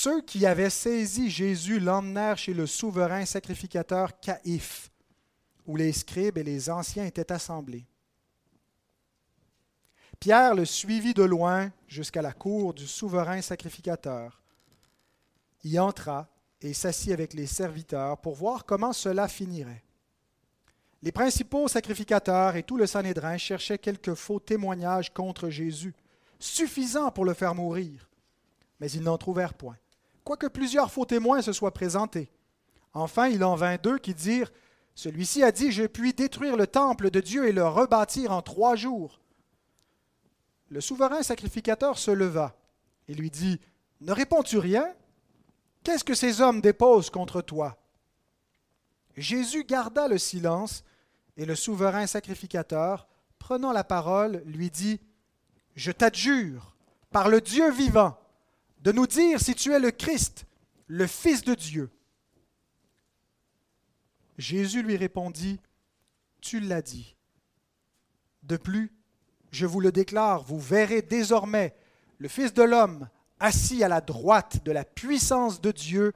Ceux qui avaient saisi Jésus l'emmenèrent chez le souverain sacrificateur Caïphe, où les scribes et les anciens étaient assemblés. Pierre le suivit de loin jusqu'à la cour du souverain sacrificateur, y entra et s'assit avec les serviteurs pour voir comment cela finirait. Les principaux sacrificateurs et tout le Sanhédrin cherchaient quelques faux témoignages contre Jésus, suffisants pour le faire mourir mais ils n'en trouvèrent point, quoique plusieurs faux témoins se soient présentés. Enfin, il en vint deux qui dirent, Celui-ci a dit, Je puis détruire le temple de Dieu et le rebâtir en trois jours. Le souverain sacrificateur se leva et lui dit, Ne réponds-tu rien? Qu'est-ce que ces hommes déposent contre toi Jésus garda le silence, et le souverain sacrificateur, prenant la parole, lui dit, Je t'adjure, par le Dieu vivant, de nous dire si tu es le Christ, le Fils de Dieu. Jésus lui répondit, Tu l'as dit. De plus, je vous le déclare, vous verrez désormais le Fils de l'homme assis à la droite de la puissance de Dieu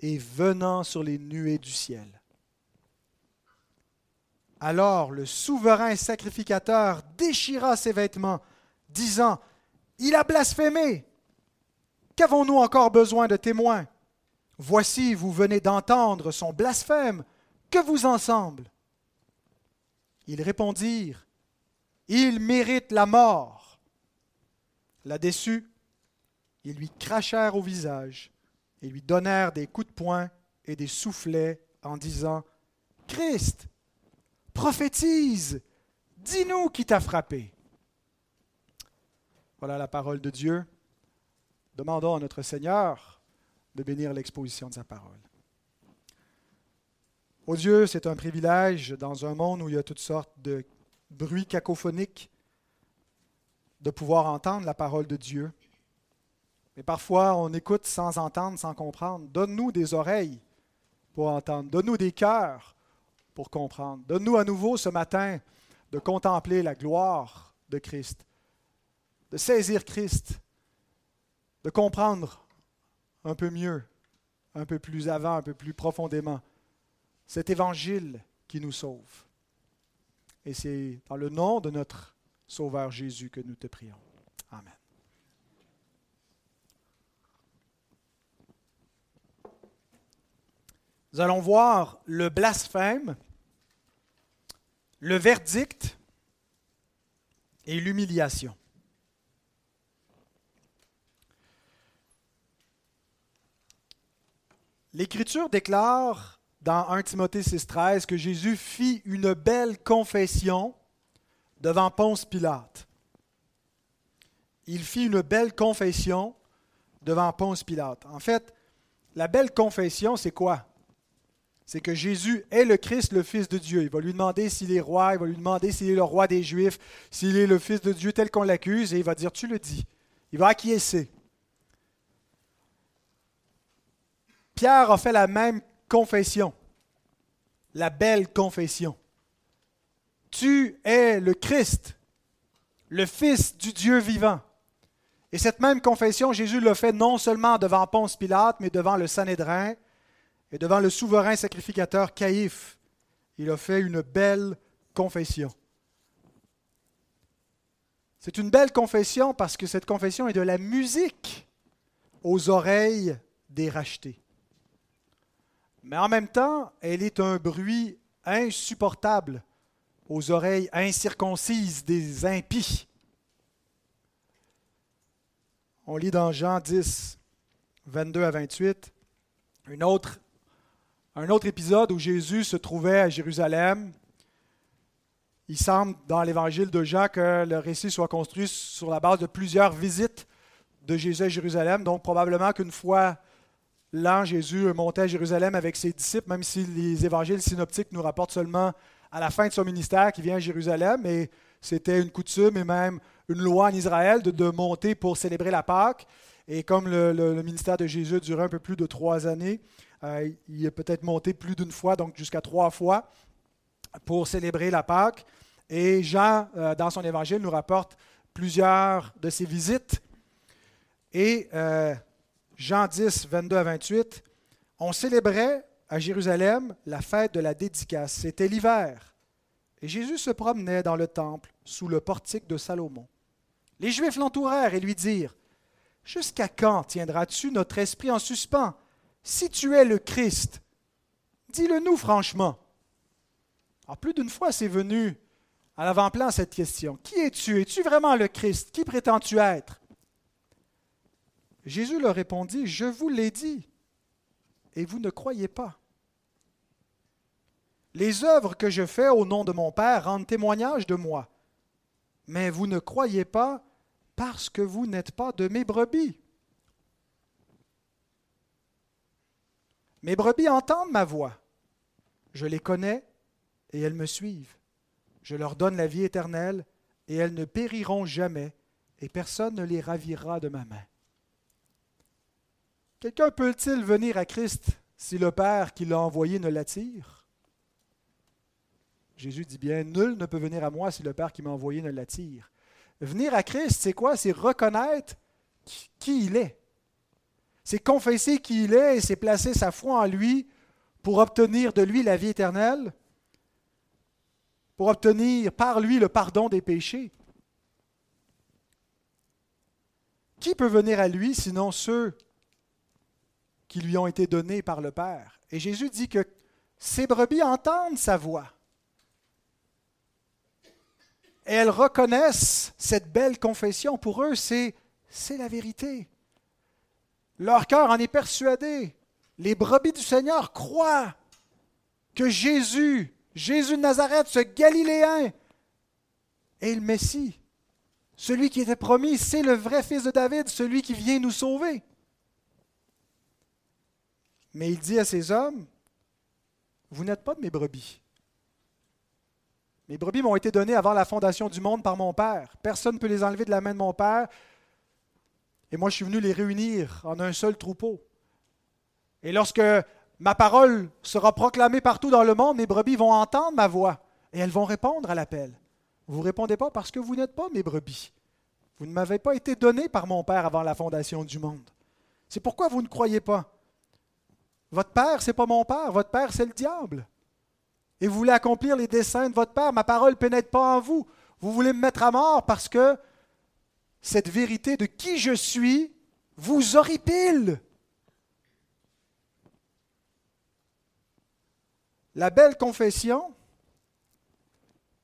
et venant sur les nuées du ciel. Alors le souverain sacrificateur déchira ses vêtements, disant, Il a blasphémé. Qu'avons-nous encore besoin de témoins? Voici, vous venez d'entendre son blasphème. Que vous ensemble Ils répondirent, Il mérite la mort. Là-dessus, ils lui crachèrent au visage et lui donnèrent des coups de poing et des soufflets en disant, Christ, prophétise, dis-nous qui t'a frappé. Voilà la parole de Dieu. Demandons à notre Seigneur de bénir l'exposition de sa parole. Ô Dieu, c'est un privilège dans un monde où il y a toutes sortes de bruits cacophoniques de pouvoir entendre la parole de Dieu. Mais parfois, on écoute sans entendre, sans comprendre. Donne-nous des oreilles pour entendre. Donne-nous des cœurs pour comprendre. Donne-nous à nouveau ce matin de contempler la gloire de Christ, de saisir Christ de comprendre un peu mieux, un peu plus avant, un peu plus profondément cet évangile qui nous sauve. Et c'est dans le nom de notre Sauveur Jésus que nous te prions. Amen. Nous allons voir le blasphème, le verdict et l'humiliation. L'Écriture déclare dans 1 Timothée 6,13 que Jésus fit une belle confession devant Ponce Pilate. Il fit une belle confession devant Ponce Pilate. En fait, la belle confession, c'est quoi? C'est que Jésus est le Christ, le Fils de Dieu. Il va lui demander s'il est roi, il va lui demander s'il est le roi des Juifs, s'il est le Fils de Dieu tel qu'on l'accuse, et il va dire, tu le dis. Il va acquiescer. Pierre a fait la même confession, la belle confession. Tu es le Christ, le Fils du Dieu vivant. Et cette même confession, Jésus l'a fait non seulement devant Ponce Pilate, mais devant le Sanhédrin et devant le souverain sacrificateur Caïphe. Il a fait une belle confession. C'est une belle confession parce que cette confession est de la musique aux oreilles des rachetés. Mais en même temps, elle est un bruit insupportable aux oreilles incirconcises des impies. On lit dans Jean 10, 22 à 28, une autre, un autre épisode où Jésus se trouvait à Jérusalem. Il semble dans l'évangile de Jean que le récit soit construit sur la base de plusieurs visites de Jésus à Jérusalem. Donc probablement qu'une fois l'an, Jésus montait à Jérusalem avec ses disciples, même si les évangiles synoptiques nous rapportent seulement à la fin de son ministère qu'il vient à Jérusalem. Et c'était une coutume et même une loi en Israël de, monter pour célébrer la Pâque. Et comme le, ministère de Jésus durait un peu plus de trois années, euh, il est peut-être monté plus d'une fois, donc jusqu'à trois fois, pour célébrer la Pâque. Et Jean, euh, dans son évangile, nous rapporte plusieurs de ses visites. Et euh, Jean 10, 22 à 28, on célébrait à Jérusalem la fête de la dédicace. C'était l'hiver. Et Jésus se promenait dans le temple sous le portique de Salomon. Les Juifs l'entourèrent et lui dirent, Jusqu'à quand tiendras-tu notre esprit en suspens Si tu es le Christ, dis-le nous franchement. Alors, plus d'une fois, c'est venu à l'avant-plan cette question. Qui es-tu? Es-tu vraiment le Christ? Qui prétends-tu être? Jésus leur répondit, Je vous l'ai dit, et vous ne croyez pas. Les œuvres que je fais au nom de mon Père rendent témoignage de moi, mais vous ne croyez pas parce que vous n'êtes pas de mes brebis. Mes brebis entendent ma voix. Je les connais et elles me suivent. Je leur donne la vie éternelle et elles ne périront jamais et personne ne les ravira de ma main. Quelqu'un peut-il venir à Christ si le Père qui l'a envoyé ne l'attire? Jésus dit bien, nul ne peut venir à moi si le Père qui m'a envoyé ne l'attire. Venir à Christ, c'est quoi? C'est reconnaître qui il est. C'est confesser qui il est et c'est placer sa foi en lui pour obtenir de lui la vie éternelle, pour obtenir par lui le pardon des péchés. Qui peut venir à lui sinon ceux qui lui ont été donnés par le Père. Et Jésus dit que ces brebis entendent sa voix. Et elles reconnaissent cette belle confession. Pour eux, c'est, c'est la vérité. Leur cœur en est persuadé. Les brebis du Seigneur croient que Jésus, Jésus de Nazareth, ce Galiléen, est le Messie. Celui qui était promis, c'est le vrai fils de David, celui qui vient nous sauver. Mais il dit à ces hommes, vous n'êtes pas mes brebis. Mes brebis m'ont été données avant la fondation du monde par mon Père. Personne ne peut les enlever de la main de mon Père. Et moi, je suis venu les réunir en un seul troupeau. Et lorsque ma parole sera proclamée partout dans le monde, mes brebis vont entendre ma voix et elles vont répondre à l'appel. Vous ne répondez pas parce que vous n'êtes pas mes brebis. Vous ne m'avez pas été donné par mon Père avant la fondation du monde. C'est pourquoi vous ne croyez pas. Votre père, c'est pas mon père, votre père, c'est le diable. Et vous voulez accomplir les desseins de votre père, ma parole ne pénètre pas en vous. Vous voulez me mettre à mort parce que cette vérité de qui je suis vous horripile. La belle confession,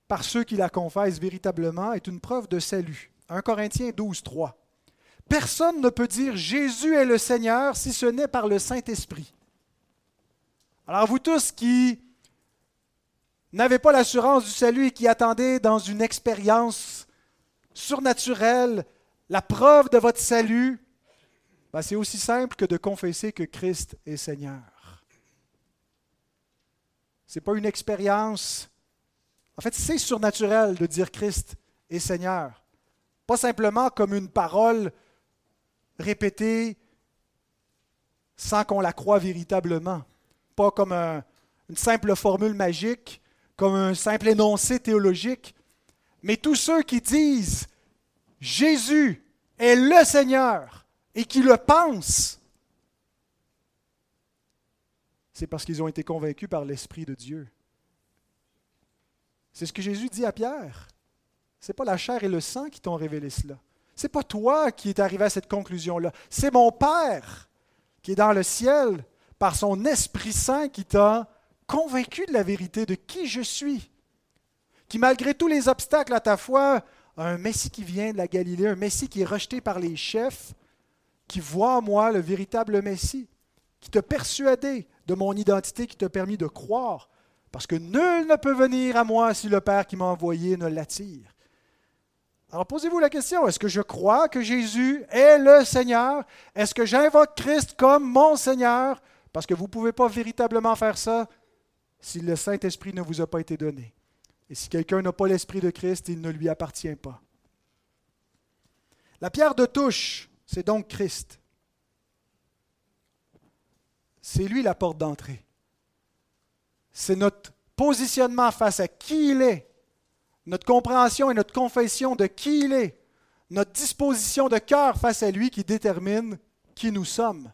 par ceux qui la confessent véritablement, est une preuve de salut. 1 Corinthiens 12, 3. Personne ne peut dire Jésus est le Seigneur si ce n'est par le Saint-Esprit. Alors vous tous qui n'avez pas l'assurance du salut et qui attendez dans une expérience surnaturelle la preuve de votre salut, ben, c'est aussi simple que de confesser que Christ est Seigneur. Ce n'est pas une expérience. En fait, c'est surnaturel de dire Christ est Seigneur. Pas simplement comme une parole répétée sans qu'on la croie véritablement pas comme une simple formule magique, comme un simple énoncé théologique, mais tous ceux qui disent Jésus est le Seigneur et qui le pensent, c'est parce qu'ils ont été convaincus par l'Esprit de Dieu. C'est ce que Jésus dit à Pierre. Ce n'est pas la chair et le sang qui t'ont révélé cela. Ce n'est pas toi qui es arrivé à cette conclusion-là. C'est mon Père qui est dans le ciel par son Esprit Saint qui t'a convaincu de la vérité de qui je suis, qui malgré tous les obstacles à ta foi, un Messie qui vient de la Galilée, un Messie qui est rejeté par les chefs, qui voit en moi le véritable Messie, qui t'a persuadé de mon identité, qui t'a permis de croire, parce que nul ne peut venir à moi si le Père qui m'a envoyé ne l'attire. Alors posez-vous la question, est-ce que je crois que Jésus est le Seigneur? Est-ce que j'invoque Christ comme mon Seigneur? Parce que vous ne pouvez pas véritablement faire ça si le Saint-Esprit ne vous a pas été donné. Et si quelqu'un n'a pas l'Esprit de Christ, il ne lui appartient pas. La pierre de touche, c'est donc Christ. C'est lui la porte d'entrée. C'est notre positionnement face à qui il est, notre compréhension et notre confession de qui il est, notre disposition de cœur face à lui qui détermine qui nous sommes,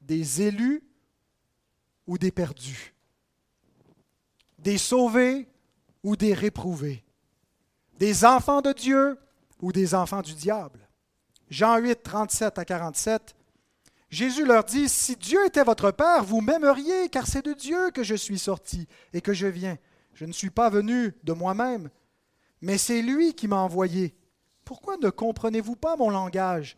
des élus ou des perdus, des sauvés ou des réprouvés, des enfants de Dieu ou des enfants du diable. Jean 8, 37 à 47. Jésus leur dit, Si Dieu était votre Père, vous m'aimeriez, car c'est de Dieu que je suis sorti et que je viens. Je ne suis pas venu de moi-même, mais c'est lui qui m'a envoyé. Pourquoi ne comprenez-vous pas mon langage?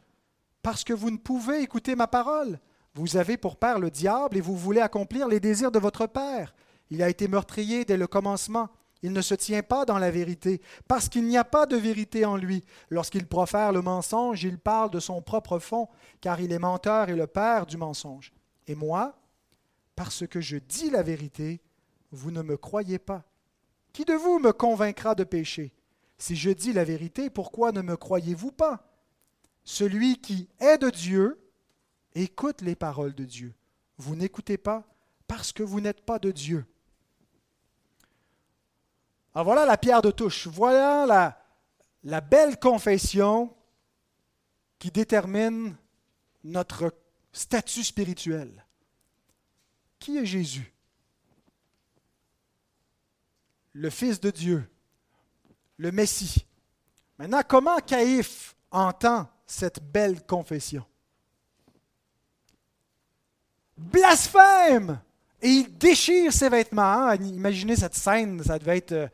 Parce que vous ne pouvez écouter ma parole. Vous avez pour père le diable et vous voulez accomplir les désirs de votre père. Il a été meurtrier dès le commencement. Il ne se tient pas dans la vérité, parce qu'il n'y a pas de vérité en lui. Lorsqu'il profère le mensonge, il parle de son propre fond, car il est menteur et le père du mensonge. Et moi, parce que je dis la vérité, vous ne me croyez pas. Qui de vous me convaincra de péché Si je dis la vérité, pourquoi ne me croyez-vous pas? Celui qui est de Dieu écoute les paroles de Dieu. Vous n'écoutez pas parce que vous n'êtes pas de Dieu. Alors voilà la pierre de touche. Voilà la, la belle confession qui détermine notre statut spirituel. Qui est Jésus? Le Fils de Dieu, le Messie. Maintenant, comment Caïphe entend cette belle confession? Blasphème Et il déchire ses vêtements. Imaginez cette scène, ça devait être euh,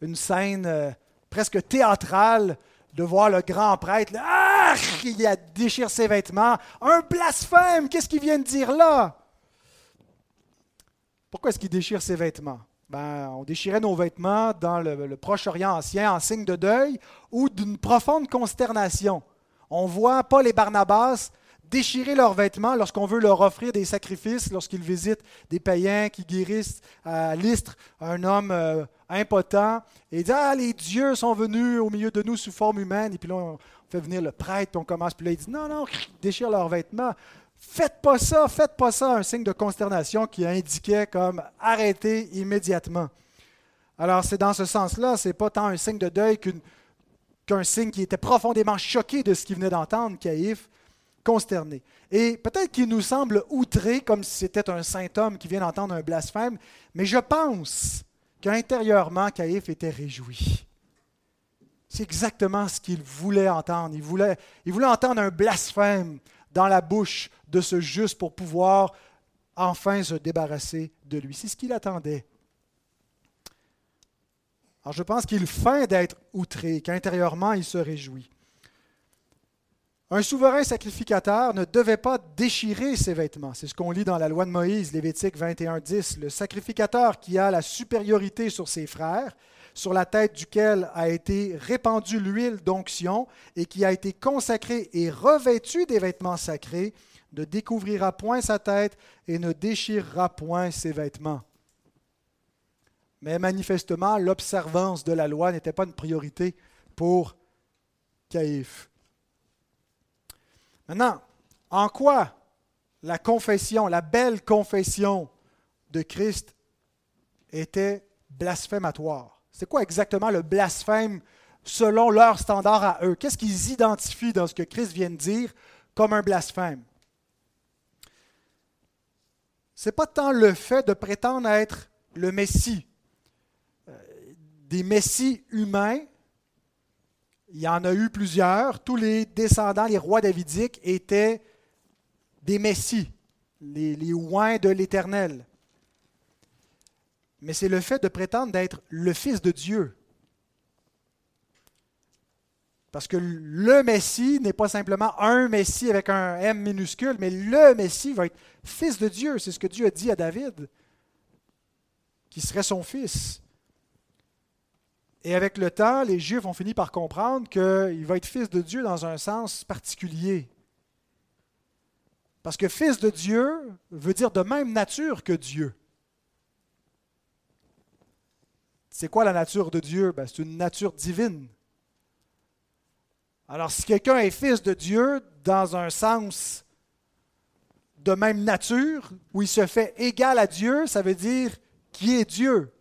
une scène euh, presque théâtrale de voir le grand prêtre, ah, il déchire ses vêtements. Un blasphème, qu'est-ce qu'il vient de dire là? Pourquoi est-ce qu'il déchire ses vêtements? Ben, on déchirait nos vêtements dans le, le Proche-Orient ancien en signe de deuil ou d'une profonde consternation. On voit Paul et Barnabas déchirer leurs vêtements lorsqu'on veut leur offrir des sacrifices, lorsqu'ils visitent des païens qui guérissent à Lystre un homme euh, impotent, et ils Ah, les dieux sont venus au milieu de nous sous forme humaine. Et puis là, on fait venir le prêtre, on commence, puis là, ils disent Non, non, déchirent leurs vêtements. Faites pas ça, faites pas ça, un signe de consternation qui indiquait comme arrêtez immédiatement. Alors, c'est dans ce sens-là, c'est pas tant un signe de deuil qu'un signe qui était profondément choqué de ce qu'il venait d'entendre, Caïphe, consterné. Et peut-être qu'il nous semble outré, comme si c'était un saint homme qui vient d'entendre un blasphème, mais je pense qu'intérieurement, Caïphe était réjoui. C'est exactement ce qu'il voulait entendre. Il voulait, il voulait entendre un blasphème dans la bouche de ce juste pour pouvoir enfin se débarrasser de lui. C'est ce qu'il attendait. Alors je pense qu'il feint d'être outré, qu'intérieurement il se réjouit. Un souverain sacrificateur ne devait pas déchirer ses vêtements. C'est ce qu'on lit dans la loi de Moïse, Lévitique 21, 10. Le sacrificateur qui a la supériorité sur ses frères, sur la tête duquel a été répandue l'huile d'onction et qui a été consacré et revêtu des vêtements sacrés, ne découvrira point sa tête et ne déchirera point ses vêtements. Mais manifestement, l'observance de la loi n'était pas une priorité pour Caïphe. Maintenant, en quoi la confession, la belle confession de Christ était blasphématoire? C'est quoi exactement le blasphème selon leur standard à eux? Qu'est-ce qu'ils identifient dans ce que Christ vient de dire comme un blasphème? Ce n'est pas tant le fait de prétendre être le Messie. Euh, des Messies humains il y en a eu plusieurs. Tous les descendants, les rois davidiques, étaient des messies, les, les de l'Éternel. Mais c'est le fait de prétendre d'être le Fils de Dieu. Parce que le Messie n'est pas simplement un Messie avec un M minuscule, mais le Messie va être Fils de Dieu. C'est ce que Dieu a dit à David, qui serait son Fils. Et avec le temps, les Juifs ont fini par comprendre qu'il va être fils de Dieu dans un sens particulier. Parce que fils de Dieu veut dire de même nature que Dieu. C'est quoi la nature de Dieu? Ben, c'est une nature divine. Alors si quelqu'un est fils de Dieu dans un sens de même nature, où il se fait égal à Dieu, ça veut dire qui est Dieu.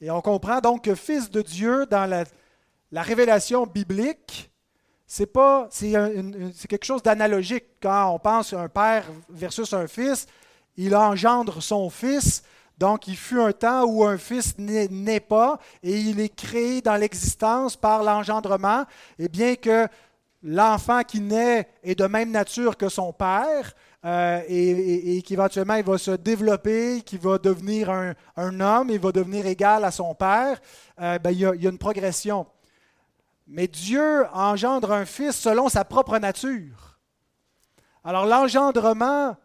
Et on comprend donc que fils de Dieu, dans la, révélation biblique, C'est c'est quelque chose d'analogique quand on pense un père versus un fils. Il engendre son fils, donc il fut un temps où un fils n'est pas et il est créé dans l'existence par l'engendrement. Et bien que l'enfant qui naît est de même nature que son père, euh, et, qu'éventuellement il va se développer, qu'il va devenir un, homme, il va devenir égal à son père, euh, ben, il, y a, une progression. Mais Dieu engendre un fils selon sa propre nature. Alors l'engendrement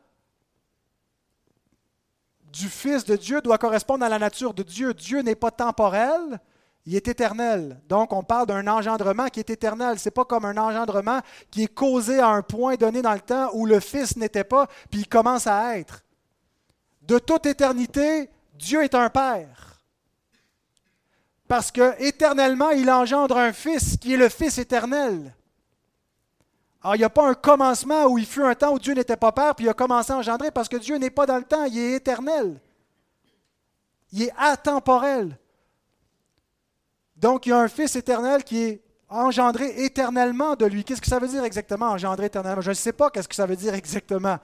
du Fils de Dieu doit correspondre à la nature de Dieu. Dieu n'est pas temporel, il est éternel. Donc, on parle d'un engendrement qui est éternel. Ce n'est pas comme un engendrement qui est causé à un point donné dans le temps où le Fils n'était pas, puis il commence à être. De toute éternité, Dieu est un Père. Parce que éternellement, il engendre un Fils qui est le Fils éternel. Alors, il n'y a pas un commencement où il fut un temps où Dieu n'était pas Père, puis il a commencé à engendrer, parce que Dieu n'est pas dans le temps, il est éternel. Il est atemporel. Donc, il y a un Fils éternel qui est engendré éternellement de lui. Qu'est-ce que ça veut dire exactement, engendré éternellement? Je ne sais pas qu'est-ce que ça veut dire exactement.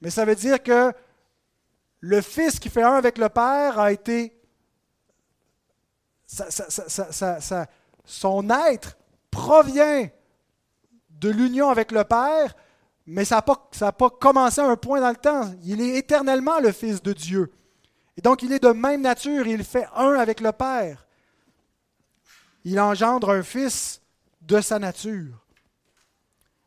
Mais ça veut dire que le Fils qui fait un avec le Père a été... son être provient de l'union avec le Père, mais ça n'a pas, commencé à un point dans le temps. Il est éternellement le Fils de Dieu. Et donc, il est de même nature, il fait un avec le Père il engendre un fils de sa nature.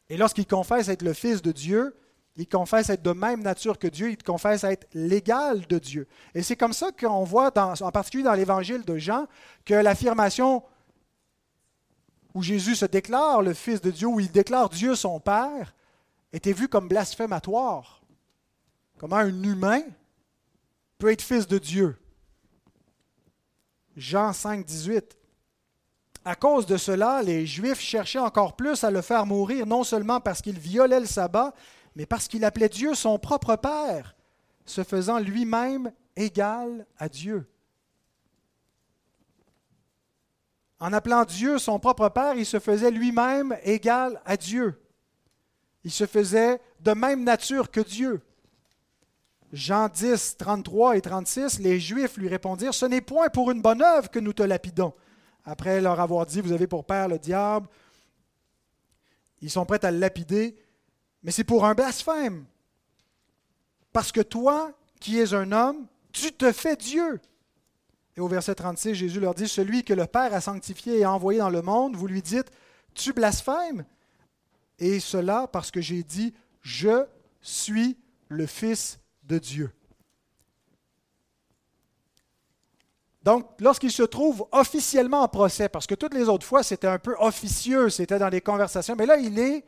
Et lorsqu'il confesse être le fils de Dieu, il confesse être de même nature que Dieu, il confesse être l'égal de Dieu. Et c'est comme ça qu'on voit, en particulier dans l'évangile de Jean, que l'affirmation où Jésus se déclare le Fils de Dieu, où il déclare Dieu son Père, était vue comme blasphématoire. Comment un humain peut être fils de Dieu? Jean 5, 18. À cause de cela, les Juifs cherchaient encore plus à le faire mourir, non seulement parce qu'il violait le sabbat, mais parce qu'il appelait Dieu son propre Père, se faisant lui-même égal à Dieu. En appelant Dieu son propre Père, il se faisait lui-même égal à Dieu. Il se faisait de même nature que Dieu. Jean 10, 33 et 36, les Juifs lui répondirent, Ce n'est point pour une bonne œuvre que nous te lapidons après leur avoir dit, vous avez pour père le diable, ils sont prêts à le lapider, mais c'est pour un blasphème. Parce que toi, qui es un homme, tu te fais Dieu. Et au verset 36, Jésus leur dit, celui que le Père a sanctifié et envoyé dans le monde, vous lui dites, tu blasphèmes. Et cela parce que j'ai dit, je suis le Fils de Dieu. Donc, lorsqu'il se trouve officiellement en procès, parce que toutes les autres fois, c'était un peu officieux, c'était dans des conversations, mais là, il est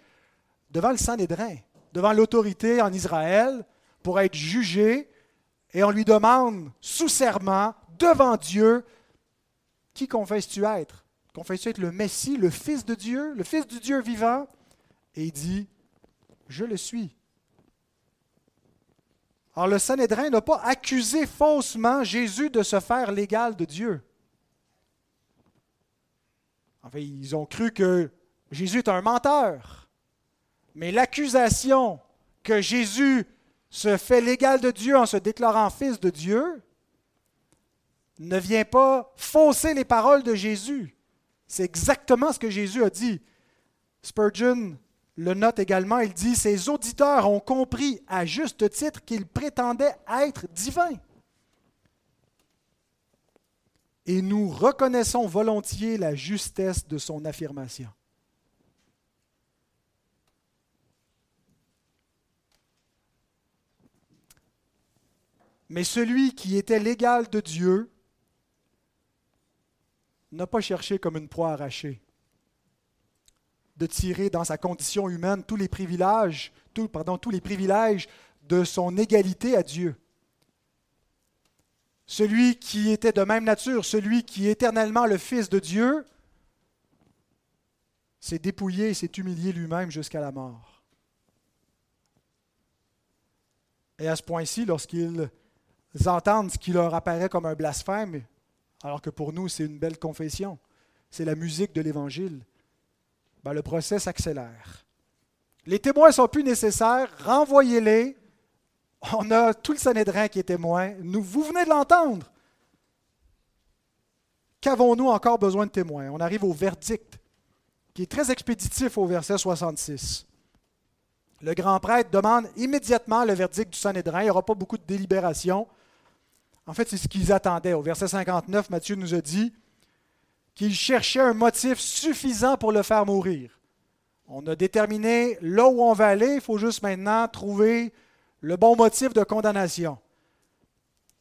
devant le Sanhédrin, devant l'autorité en Israël, pour être jugé, et on lui demande sous serment, devant Dieu, qui confesses-tu être? Confesses-tu être le Messie, le Fils de Dieu, le Fils du Dieu vivant? Et il dit, je le suis. Alors le Sanhédrin n'a pas accusé faussement Jésus de se faire l'égal de Dieu. En fait, ils ont cru que Jésus est un menteur. Mais l'accusation que Jésus se fait l'égal de Dieu en se déclarant fils de Dieu ne vient pas fausser les paroles de Jésus. C'est exactement ce que Jésus a dit. Spurgeon le note également, il dit, Ses auditeurs ont compris à juste titre qu'il prétendait être divin. Et nous reconnaissons volontiers la justesse de son affirmation. Mais celui qui était l'égal de Dieu n'a pas cherché comme une proie arrachée de tirer dans sa condition humaine tous les privilèges, pardon, tous les privilèges de son égalité à Dieu. Celui qui était de même nature, celui qui est éternellement le Fils de Dieu, s'est dépouillé et s'est humilié lui-même jusqu'à la mort. Et à ce point-ci, lorsqu'ils entendent ce qui leur apparaît comme un blasphème, alors que pour nous c'est une belle confession, c'est la musique de l'Évangile, ben, le procès s'accélère. Les témoins ne sont plus nécessaires, renvoyez-les. On a tout le Sanhédrin qui est témoin. Nous, vous venez de l'entendre. Qu'avons-nous encore besoin de témoins? On arrive au verdict, qui est très expéditif au verset 66. Le grand prêtre demande immédiatement le verdict du Sanhédrin. Il n'y aura pas beaucoup de délibération. En fait, c'est ce qu'ils attendaient. Au verset 59, Matthieu nous a dit qu'il cherchait un motif suffisant pour le faire mourir. On a déterminé là où on va aller, il faut juste maintenant trouver le bon motif de condamnation.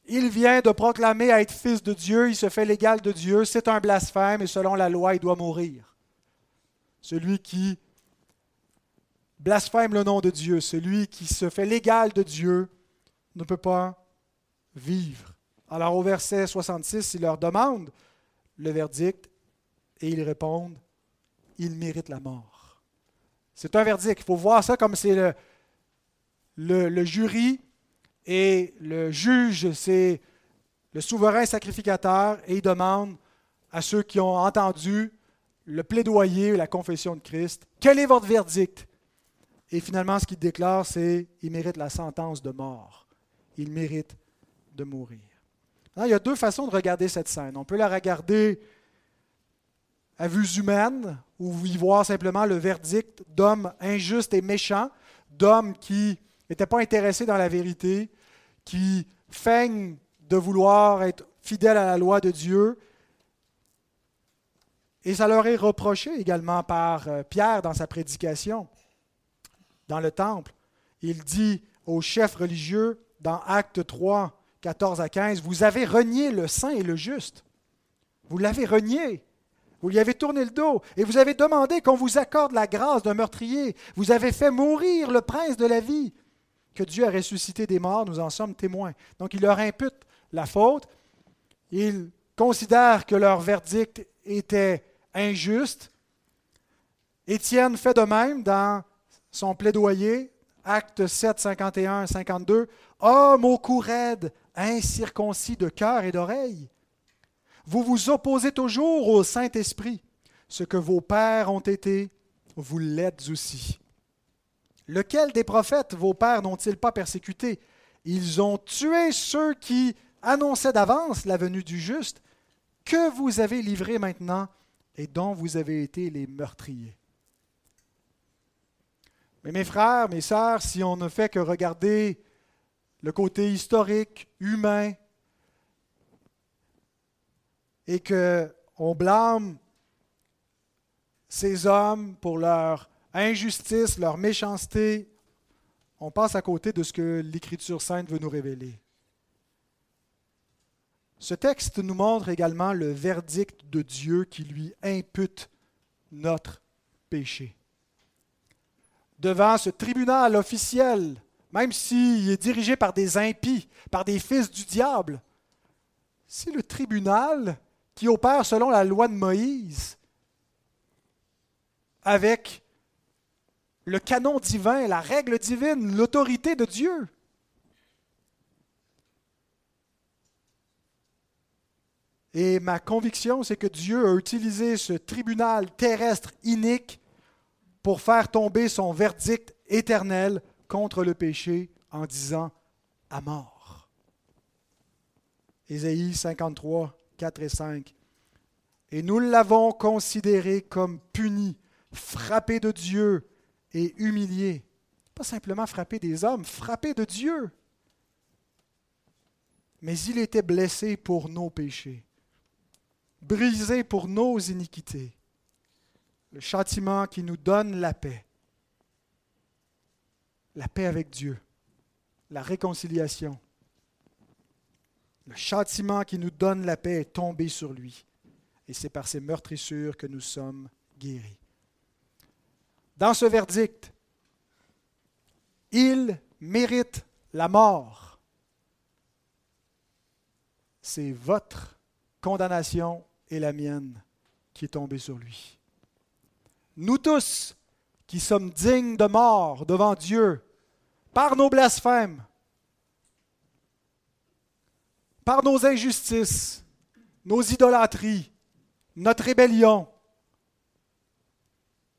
Il vient de proclamer être fils de Dieu, il se fait l'égal de Dieu, c'est un blasphème et selon la loi, il doit mourir. Celui qui blasphème le nom de Dieu, celui qui se fait l'égal de Dieu, ne peut pas vivre. Alors au verset 66, il leur demande le verdict et ils répondent, il mérite la mort. C'est un verdict. Il faut voir ça comme c'est le, le, jury et le juge, c'est le souverain sacrificateur et il demande à ceux qui ont entendu le plaidoyer, la confession de Christ, quel est votre verdict? Et finalement, ce qu'il déclare, c'est il mérite la sentence de mort. Il mérite de mourir. il y a deux façons de regarder cette scène. On peut la regarder à vue humaine, ou y voir simplement le verdict d'hommes injustes et méchants, d'hommes qui n'étaient pas intéressés dans la vérité, qui feignent de vouloir être fidèles à la loi de Dieu. Et ça leur est reproché également par euh, Pierre dans sa prédication dans le temple. Il dit aux chefs religieux dans Acte 3, 14 à 15, Vous avez renié le saint et le juste. Vous l'avez renié. Vous lui avez tourné le dos et vous avez demandé qu'on vous accorde la grâce d'un meurtrier. Vous avez fait mourir le prince de la vie. Que Dieu a ressuscité des morts, nous en sommes témoins. Donc il leur impute la faute. Il considère que leur verdict était injuste. Étienne fait de même dans son plaidoyer, acte 7, 51, 52. Homme au cou raide, incirconcis de cœur et d'oreille. Vous vous opposez toujours au Saint-Esprit. Ce que vos pères ont été, vous l'êtes aussi. Lequel des prophètes vos pères n'ont-ils pas persécuté? Ils ont tué ceux qui annonçaient d'avance la venue du juste, que vous avez livré maintenant et dont vous avez été les meurtriers. Mais mes frères, mes sœurs, si on ne fait que regarder le côté historique, humain, et qu'on blâme ces hommes pour leur injustice, leur méchanceté, on passe à côté de ce que l'Écriture sainte veut nous révéler. Ce texte nous montre également le verdict de Dieu qui lui impute notre péché. Devant ce tribunal officiel, même s'il est dirigé par des impies, par des fils du diable, c'est le tribunal qui opère selon la loi de Moïse, avec le canon divin, la règle divine, l'autorité de Dieu. Et ma conviction, c'est que Dieu a utilisé ce tribunal terrestre inique pour faire tomber son verdict éternel contre le péché en disant à mort. Ésaïe 53, 4 et 5. Et nous l'avons considéré comme puni, frappé de Dieu et humilié. Pas simplement frappé des hommes, frappé de Dieu. Mais il était blessé pour nos péchés, brisé pour nos iniquités. Le châtiment qui nous donne la paix. La paix avec Dieu, la réconciliation. Le châtiment qui nous donne la paix est tombé sur lui. Et c'est par ces meurtrissures que nous sommes guéris dans ce verdict, il mérite la mort. C'est votre condamnation et la mienne qui est tombée sur lui. Nous tous qui sommes dignes de mort devant Dieu par nos blasphèmes, par nos injustices, nos idolâtries, notre rébellion,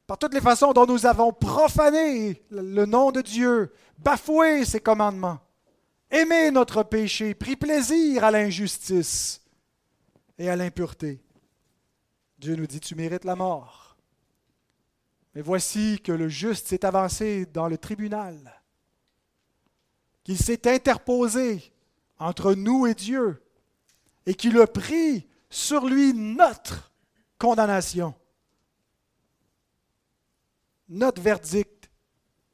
par toutes les façons dont nous avons profané le nom de Dieu, bafoué ses commandements, aimé notre péché, pris plaisir à l'injustice et à l'impureté. Dieu nous dit, tu mérites la mort. Mais voici que le juste s'est avancé dans le tribunal, qu'il s'est interposé entre nous et Dieu, et qu'il a pris sur lui notre condamnation, notre verdict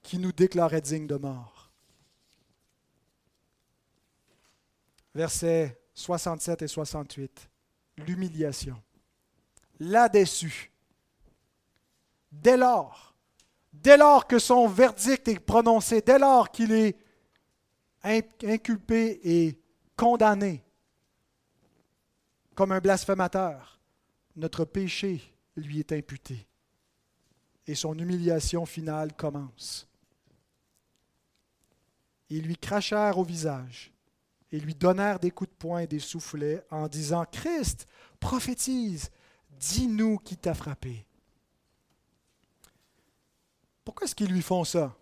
qui nous déclarait dignes de mort. Versets 67 et 68. L'humiliation. Là-dessus. Dès lors, dès lors que son verdict est prononcé, dès lors qu'il est inculpé et condamné comme un blasphémateur, notre péché lui est imputé et son humiliation finale commence. Ils lui crachèrent au visage et lui donnèrent des coups de poing et des soufflets en disant Christ, prophétise, dis-nous qui t'a frappé. Pourquoi est-ce qu'ils lui font ça?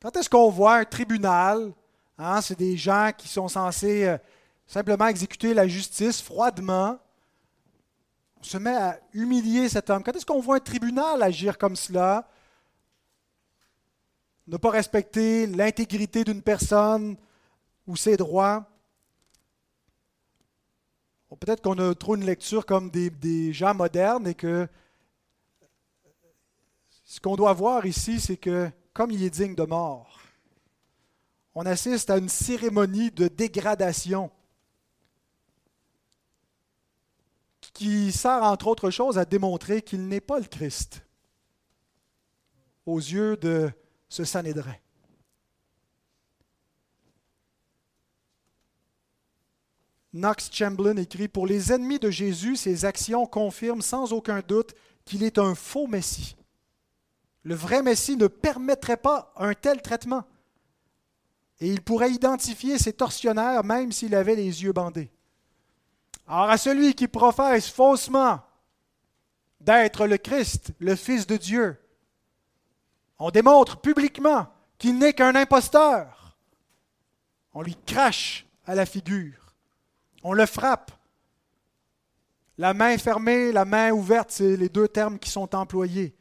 Quand est-ce qu'on voit un tribunal, hein, c'est des gens qui sont censés euh, simplement exécuter la justice froidement, on se met à humilier cet homme. Quand est-ce qu'on voit un tribunal agir comme cela? Ne pas respecter l'intégrité d'une personne ou ses droits? Peut-être qu'on a trop une lecture comme des, des gens modernes et que ce qu'on doit voir ici, c'est que comme il est digne de mort, on assiste à une cérémonie de dégradation qui sert entre autres choses à démontrer qu'il n'est pas le Christ aux yeux de ce Sanhédrin. Knox Chamberlain écrit Pour les ennemis de Jésus, ses actions confirment sans aucun doute qu'il est un faux Messie. Le vrai Messie ne permettrait pas un tel traitement. Et il pourrait identifier ses tortionnaires même s'il avait les yeux bandés. Alors à celui qui professe faussement d'être le Christ, le Fils de Dieu, on démontre publiquement qu'il n'est qu'un imposteur. On lui crache à la figure. On le frappe. La main fermée, la main ouverte, c'est les deux termes qui sont employés.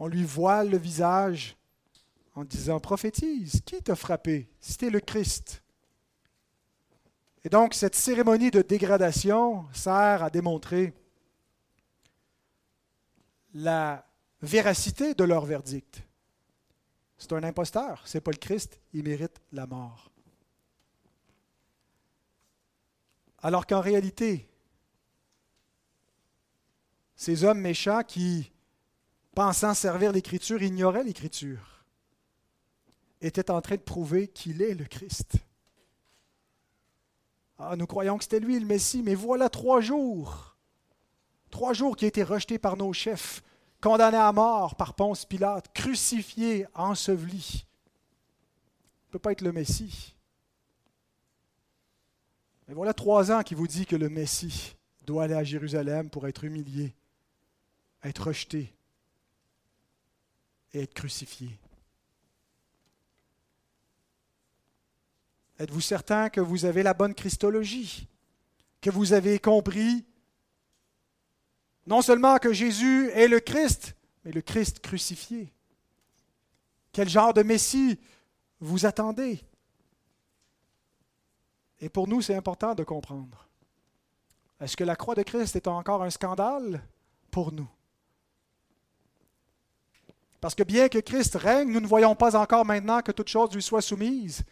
On lui voile le visage en disant prophétise, qui t'a frappé? C'était le Christ. Et donc, cette cérémonie de dégradation sert à démontrer la véracité de leur verdict. C'est un imposteur, ce n'est pas le Christ, il mérite la mort. Alors qu'en réalité, ces hommes méchants qui, pensant servir l'Écriture, ignoraient l'Écriture, étaient en train de prouver qu'il est le Christ. Ah, nous croyons que c'était lui le Messie, mais voilà trois jours. Trois jours qui a été rejeté par nos chefs, condamné à mort par Ponce Pilate, crucifié, enseveli. Il ne peut pas être le Messie. Mais voilà trois ans qui vous dit que le Messie doit aller à Jérusalem pour être humilié, être rejeté et être crucifié. Êtes-vous certain que vous avez la bonne Christologie, que vous avez compris? Non seulement que Jésus est le Christ, mais le Christ crucifié. Quel genre de Messie vous attendez? Et pour nous, c'est important de comprendre. Est-ce que la croix de Christ est encore un scandale pour nous? Parce que bien que Christ règne, nous ne voyons pas encore maintenant que toute chose lui soit soumise.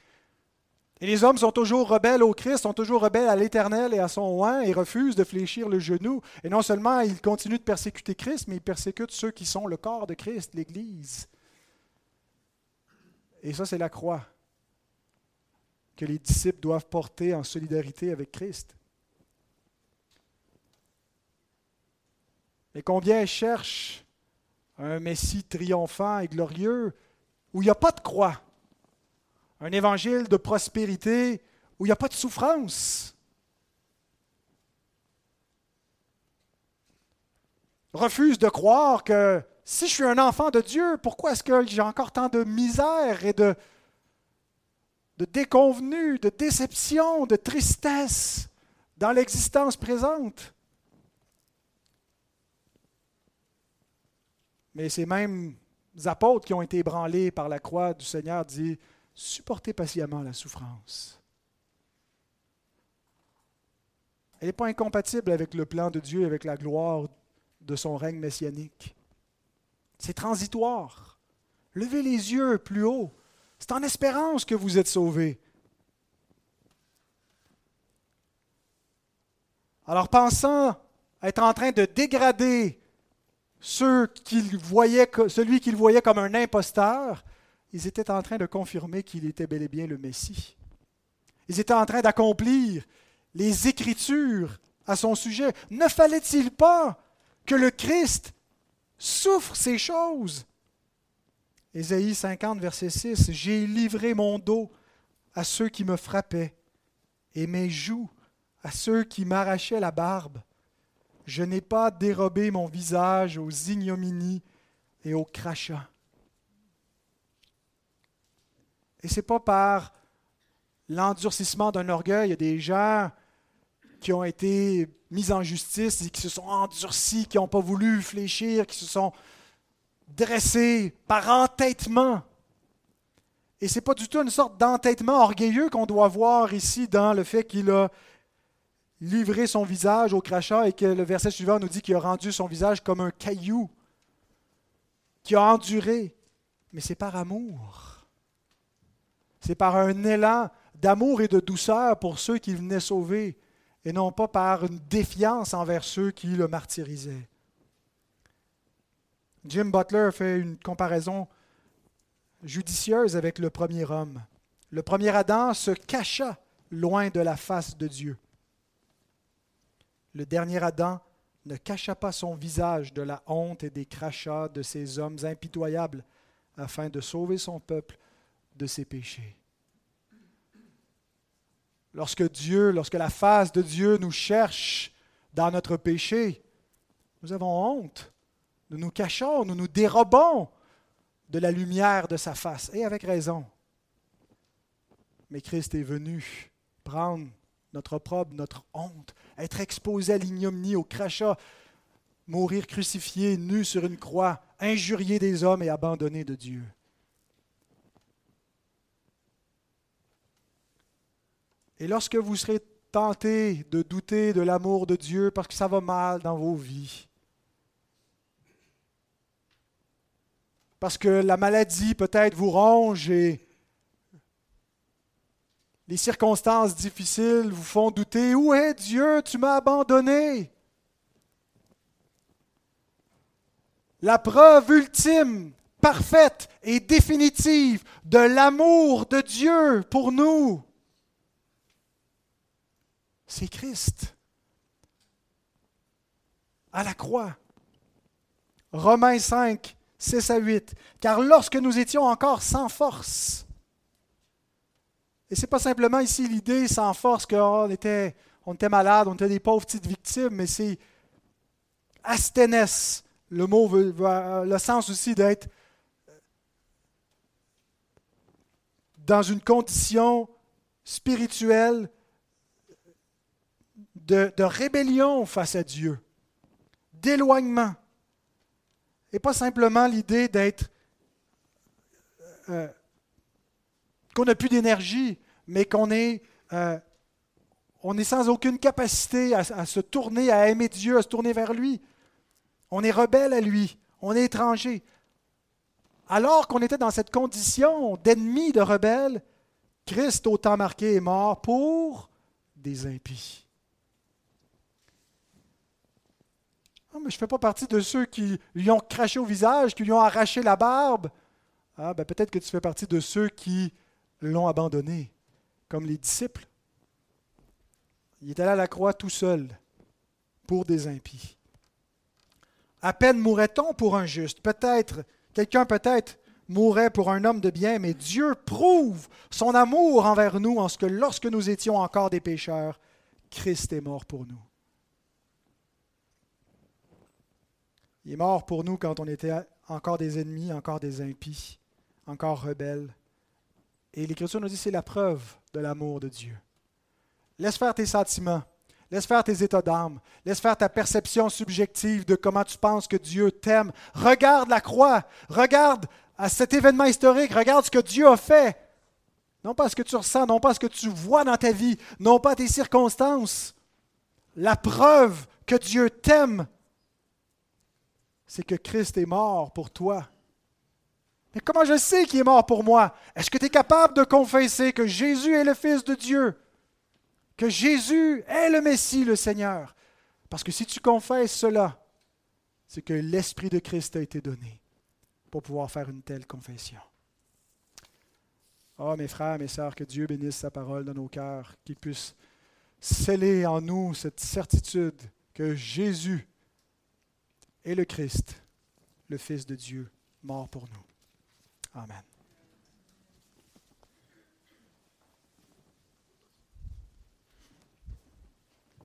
Et les hommes sont toujours rebelles au Christ, sont toujours rebelles à l'Éternel et à son oint et refusent de fléchir le genou. Et non seulement ils continuent de persécuter Christ, mais ils persécutent ceux qui sont le corps de Christ, l'Église. Et ça, c'est la croix que les disciples doivent porter en solidarité avec Christ. Et combien cherchent un Messie triomphant et glorieux où il n'y a pas de croix un évangile de prospérité où il n'y a pas de souffrance. refuse de croire que si je suis un enfant de Dieu, pourquoi est-ce que j'ai encore tant de misère et de, de déconvenue, de déception, de tristesse dans l'existence présente? Mais ces mêmes apôtres qui ont été ébranlés par la croix du Seigneur disent supportez patiemment la souffrance. Elle n'est pas incompatible avec le plan de Dieu, avec la gloire de son règne messianique. C'est transitoire. Levez les yeux plus haut. C'est en espérance que vous êtes sauvés. Alors pensant être en train de dégrader ceux celui qu'ils voyaient comme un imposteur, ils étaient en train de confirmer qu'il était bel et bien le Messie. Ils étaient en train d'accomplir les Écritures à son sujet. Ne fallait-il pas que le Christ souffre ces choses? Ésaïe 50, verset 6, J'ai livré mon dos à ceux qui me frappaient, et mes joues à ceux qui m'arrachaient la barbe. Je n'ai pas dérobé mon visage aux ignominies et aux crachats. Et ce n'est pas par l'endurcissement d'un orgueil. Il y a des gens qui ont été mis en justice et qui se sont endurcis, qui n'ont pas voulu fléchir, qui se sont dressés par entêtement. Et ce n'est pas du tout une sorte d'entêtement orgueilleux qu'on doit voir ici dans le fait qu'il a livré son visage au crachat et que le verset suivant nous dit qu'il a rendu son visage comme un caillou, qui a enduré. Mais c'est par amour. C'est par un élan d'amour et de douceur pour ceux qu'il venait sauver et non pas par une défiance envers ceux qui le martyrisaient. Jim Butler fait une comparaison judicieuse avec le premier homme. Le premier Adam se cacha loin de la face de Dieu. Le dernier Adam ne cacha pas son visage de la honte et des crachats de ces hommes impitoyables afin de sauver son peuple de ses péchés. Lorsque Dieu, lorsque la face de Dieu nous cherche dans notre péché, nous avons honte. Nous nous cachons, nous nous dérobons de la lumière de sa face, et avec raison. Mais Christ est venu prendre notre opprobre, notre honte, être exposé à l'ignominie, au crachat, mourir crucifié, nu sur une croix, injurié des hommes et abandonné de Dieu. Et lorsque vous serez tenté de douter de l'amour de Dieu parce que ça va mal dans vos vies, parce que la maladie peut-être vous ronge et les circonstances difficiles vous font douter, où est Dieu? Tu m'as abandonné. La preuve ultime, parfaite et définitive de l'amour de Dieu pour nous, c'est Christ. À la croix. Romains 5, 6 à 8. Car lorsque nous étions encore sans force, et ce n'est pas simplement ici l'idée sans force qu'on était, on était malade, on était des pauvres petites victimes, mais c'est asténès. Le mot veut, le sens aussi d'être dans une condition spirituelle de, rébellion face à Dieu, d'éloignement. Et pas simplement l'idée d'être... Euh, qu'on n'a plus d'énergie, mais qu'on est, euh, est sans aucune capacité à, se tourner, à aimer Dieu, à se tourner vers lui. On est rebelle à lui, on est étranger. Alors qu'on était dans cette condition d'ennemi, de rebelle, Christ, au temps marqué, est mort pour des impies. mais je ne fais pas partie de ceux qui lui ont craché au visage, qui lui ont arraché la barbe. Ah, ben peut-être que tu fais partie de ceux qui l'ont abandonné, comme les disciples. Il est allé à la croix tout seul pour des impies. À peine mourrait-on pour un juste. Peut-être, quelqu'un peut-être mourrait pour un homme de bien, mais Dieu prouve son amour envers nous en ce que lorsque nous étions encore des pécheurs, Christ est mort pour nous. Il est mort pour nous quand on était encore des ennemis, encore des impies, encore rebelles. Et l'Écriture nous dit c'est la preuve de l'amour de Dieu. Laisse faire tes sentiments. Laisse faire tes états d'âme. Laisse faire ta perception subjective de comment tu penses que Dieu t'aime. Regarde la croix. Regarde à cet événement historique. Regarde ce que Dieu a fait. Non pas ce que tu ressens, non pas ce que tu vois dans ta vie, non pas tes circonstances. La preuve que Dieu t'aime, c'est que Christ est mort pour toi. Comment je sais qu'il est mort pour moi? Est-ce que tu es capable de confesser que Jésus est le Fils de Dieu? que Jésus est le Messie, le Seigneur? Parce que si tu confesses cela, c'est que l'Esprit de Christ t'a été donné pour pouvoir faire une telle confession. Oh, mes frères, mes sœurs, que Dieu bénisse sa parole dans nos cœurs, qu'il puisse sceller en nous cette certitude que Jésus est le Christ, le Fils de Dieu, mort pour nous. Amen.